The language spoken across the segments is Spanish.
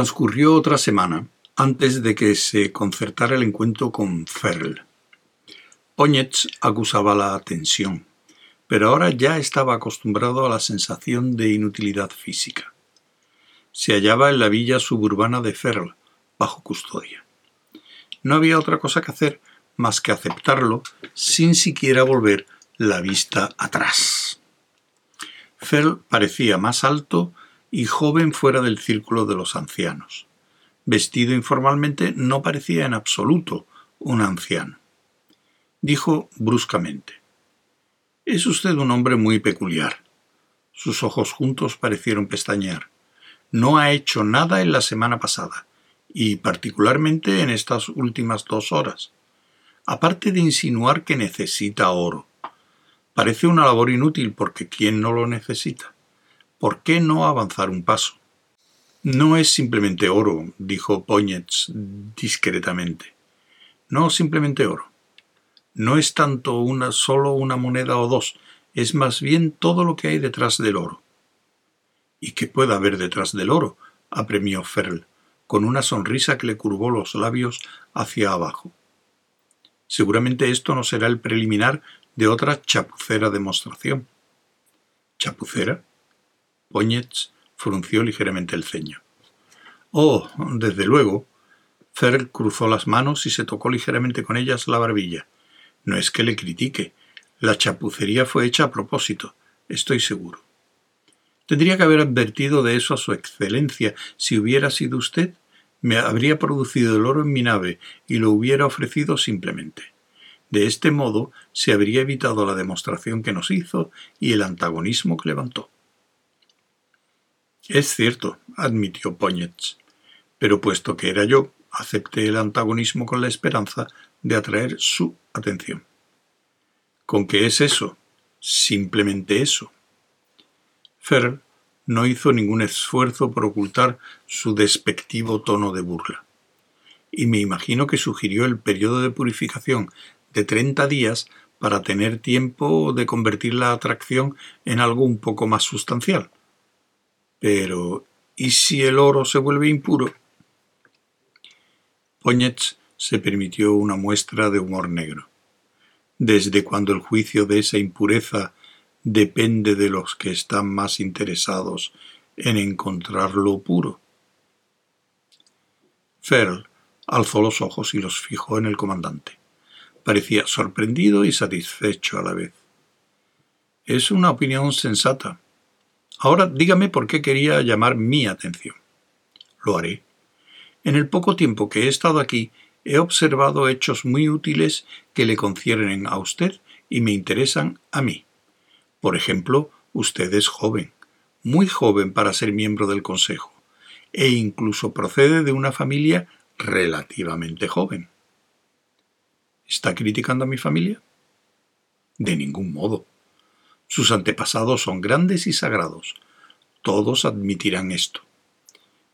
Transcurrió otra semana antes de que se concertara el encuentro con Ferl. Póñez acusaba la tensión, pero ahora ya estaba acostumbrado a la sensación de inutilidad física. Se hallaba en la villa suburbana de Ferl, bajo custodia. No había otra cosa que hacer más que aceptarlo sin siquiera volver la vista atrás. Ferl parecía más alto y joven fuera del círculo de los ancianos. Vestido informalmente no parecía en absoluto un anciano. Dijo bruscamente Es usted un hombre muy peculiar. Sus ojos juntos parecieron pestañear. No ha hecho nada en la semana pasada, y particularmente en estas últimas dos horas, aparte de insinuar que necesita oro. Parece una labor inútil porque ¿quién no lo necesita? ¿Por qué no avanzar un paso? No es simplemente oro, dijo Póñez discretamente. No simplemente oro. No es tanto una solo una moneda o dos, es más bien todo lo que hay detrás del oro. ¿Y qué puede haber detrás del oro? apremió Ferl, con una sonrisa que le curvó los labios hacia abajo. Seguramente esto no será el preliminar de otra chapucera demostración. ¿Chapucera? Póñez frunció ligeramente el ceño. Oh, desde luego. Ferl cruzó las manos y se tocó ligeramente con ellas la barbilla. No es que le critique. La chapucería fue hecha a propósito, estoy seguro. Tendría que haber advertido de eso a su excelencia. Si hubiera sido usted, me habría producido el oro en mi nave y lo hubiera ofrecido simplemente. De este modo se habría evitado la demostración que nos hizo y el antagonismo que levantó. Es cierto, admitió Póñez, pero puesto que era yo, acepté el antagonismo con la esperanza de atraer su atención. ¿Con qué es eso? Simplemente eso. Ferr no hizo ningún esfuerzo por ocultar su despectivo tono de burla. Y me imagino que sugirió el periodo de purificación de treinta días para tener tiempo de convertir la atracción en algo un poco más sustancial. Pero, ¿y si el oro se vuelve impuro? Póñez se permitió una muestra de humor negro. Desde cuando el juicio de esa impureza depende de los que están más interesados en encontrarlo puro. Ferl alzó los ojos y los fijó en el comandante. Parecía sorprendido y satisfecho a la vez. Es una opinión sensata, Ahora dígame por qué quería llamar mi atención. Lo haré. En el poco tiempo que he estado aquí, he observado hechos muy útiles que le concierne a usted y me interesan a mí. Por ejemplo, usted es joven, muy joven para ser miembro del Consejo, e incluso procede de una familia relativamente joven. ¿Está criticando a mi familia? De ningún modo. Sus antepasados son grandes y sagrados. Todos admitirán esto.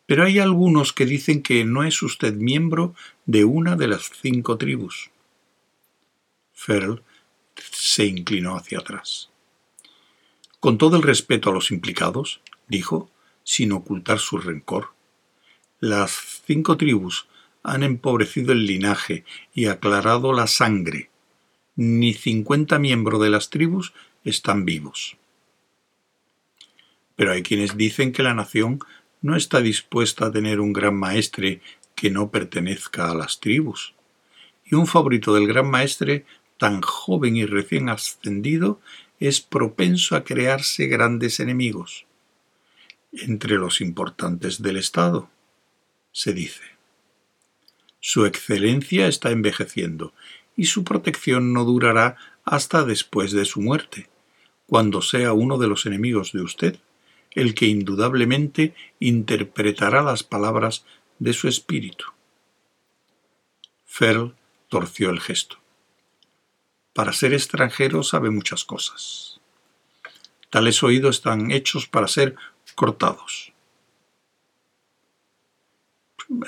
Pero hay algunos que dicen que no es usted miembro de una de las cinco tribus. Ferl se inclinó hacia atrás. Con todo el respeto a los implicados, dijo, sin ocultar su rencor, las cinco tribus han empobrecido el linaje y aclarado la sangre. Ni cincuenta miembros de las tribus están vivos. Pero hay quienes dicen que la nación no está dispuesta a tener un gran maestre que no pertenezca a las tribus. Y un favorito del gran maestre, tan joven y recién ascendido, es propenso a crearse grandes enemigos. Entre los importantes del Estado, se dice. Su excelencia está envejeciendo y su protección no durará hasta después de su muerte cuando sea uno de los enemigos de usted, el que indudablemente interpretará las palabras de su espíritu. Ferl torció el gesto. Para ser extranjero sabe muchas cosas. Tales oídos están hechos para ser cortados.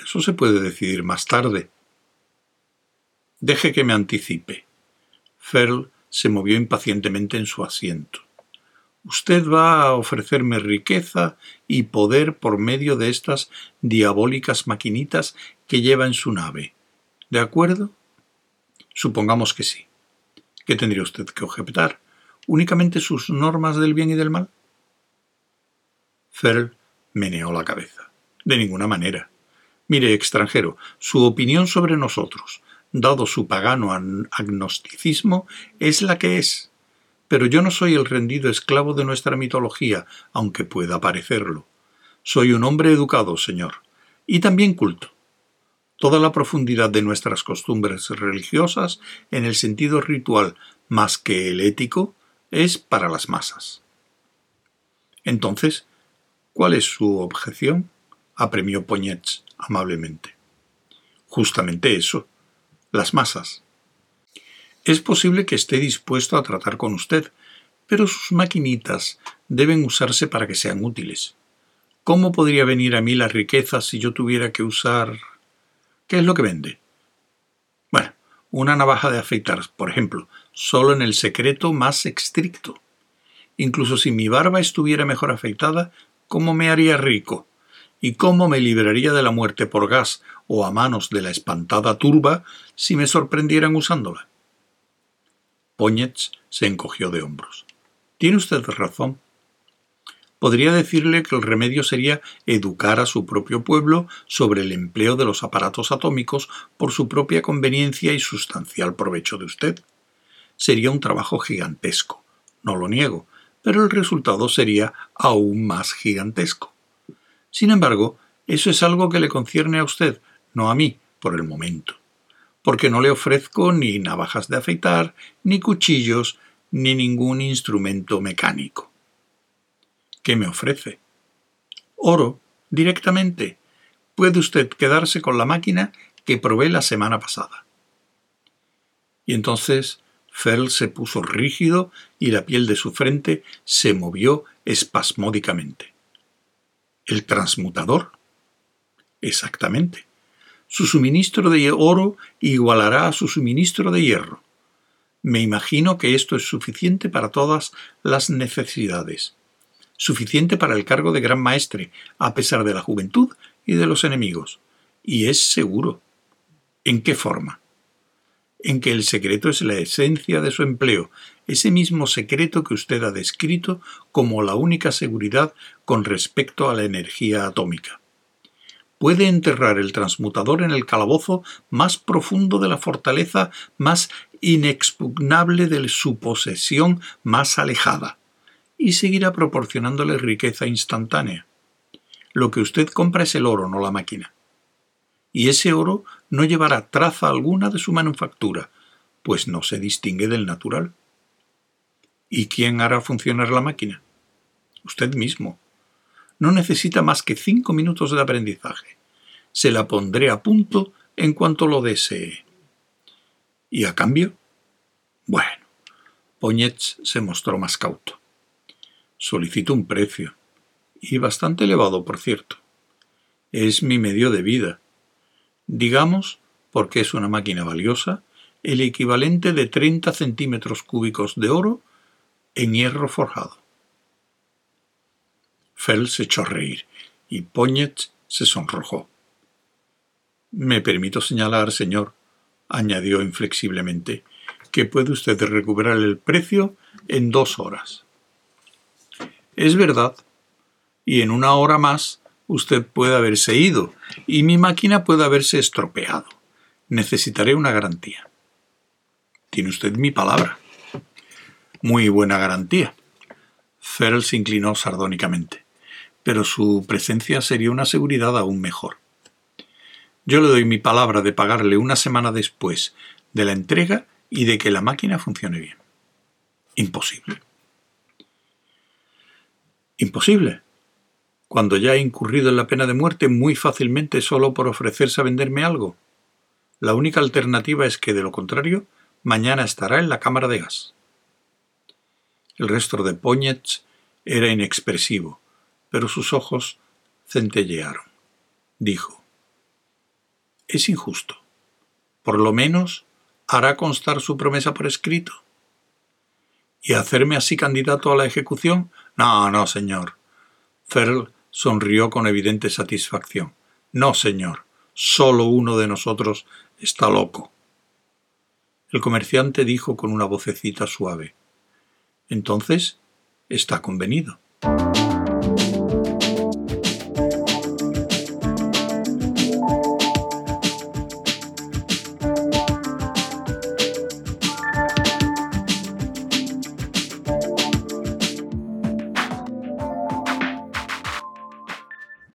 Eso se puede decidir más tarde. Deje que me anticipe. Ferl se movió impacientemente en su asiento. Usted va a ofrecerme riqueza y poder por medio de estas diabólicas maquinitas que lleva en su nave. ¿De acuerdo? Supongamos que sí. ¿Qué tendría usted que objetar? ¿Únicamente sus normas del bien y del mal? Ferl meneó la cabeza. De ninguna manera. Mire, extranjero, su opinión sobre nosotros, dado su pagano agnosticismo, es la que es. Pero yo no soy el rendido esclavo de nuestra mitología, aunque pueda parecerlo. Soy un hombre educado, señor, y también culto. Toda la profundidad de nuestras costumbres religiosas, en el sentido ritual más que el ético, es para las masas. Entonces, ¿cuál es su objeción? apremió Poñets amablemente. Justamente eso, las masas. Es posible que esté dispuesto a tratar con usted, pero sus maquinitas deben usarse para que sean útiles. ¿Cómo podría venir a mí la riqueza si yo tuviera que usar... ¿Qué es lo que vende? Bueno, una navaja de afeitar, por ejemplo, solo en el secreto más estricto. Incluso si mi barba estuviera mejor afeitada, ¿cómo me haría rico? ¿Y cómo me libraría de la muerte por gas o a manos de la espantada turba si me sorprendieran usándola? Poñets se encogió de hombros. Tiene usted razón. Podría decirle que el remedio sería educar a su propio pueblo sobre el empleo de los aparatos atómicos por su propia conveniencia y sustancial provecho de usted. Sería un trabajo gigantesco, no lo niego, pero el resultado sería aún más gigantesco. Sin embargo, eso es algo que le concierne a usted, no a mí, por el momento, porque no le ofrezco ni navajas de afeitar, ni cuchillos, ni ningún instrumento mecánico. ¿Qué me ofrece? Oro, directamente. Puede usted quedarse con la máquina que probé la semana pasada. Y entonces Ferl se puso rígido y la piel de su frente se movió espasmódicamente. ¿El transmutador? Exactamente. Su suministro de oro igualará a su suministro de hierro. Me imagino que esto es suficiente para todas las necesidades. Suficiente para el cargo de gran maestre, a pesar de la juventud y de los enemigos. Y es seguro. ¿En qué forma? en que el secreto es la esencia de su empleo, ese mismo secreto que usted ha descrito como la única seguridad con respecto a la energía atómica. Puede enterrar el transmutador en el calabozo más profundo de la fortaleza más inexpugnable de su posesión más alejada, y seguirá proporcionándole riqueza instantánea. Lo que usted compra es el oro, no la máquina y ese oro no llevará traza alguna de su manufactura, pues no se distingue del natural. ¿Y quién hará funcionar la máquina? Usted mismo. No necesita más que cinco minutos de aprendizaje. Se la pondré a punto en cuanto lo desee. ¿Y a cambio? Bueno, Poñets se mostró más cauto. Solicito un precio, y bastante elevado, por cierto. Es mi medio de vida, digamos, porque es una máquina valiosa, el equivalente de 30 centímetros cúbicos de oro en hierro forjado. Fell se echó a reír y Poñet se sonrojó. Me permito señalar, señor, añadió inflexiblemente, que puede usted recuperar el precio en dos horas. Es verdad, y en una hora más usted puede haberse ido y mi máquina puede haberse estropeado. Necesitaré una garantía. Tiene usted mi palabra. Muy buena garantía. Ferrell se inclinó sardónicamente, pero su presencia sería una seguridad aún mejor. Yo le doy mi palabra de pagarle una semana después de la entrega y de que la máquina funcione bien. Imposible. Imposible cuando ya he incurrido en la pena de muerte muy fácilmente solo por ofrecerse a venderme algo? La única alternativa es que, de lo contrario, mañana estará en la cámara de gas. El resto de Poñets era inexpresivo, pero sus ojos centellearon. Dijo, Es injusto. Por lo menos hará constar su promesa por escrito. ¿Y hacerme así candidato a la ejecución? No, no, señor. Ferl sonrió con evidente satisfacción. No, señor. Solo uno de nosotros está loco. El comerciante dijo con una vocecita suave. Entonces, está convenido.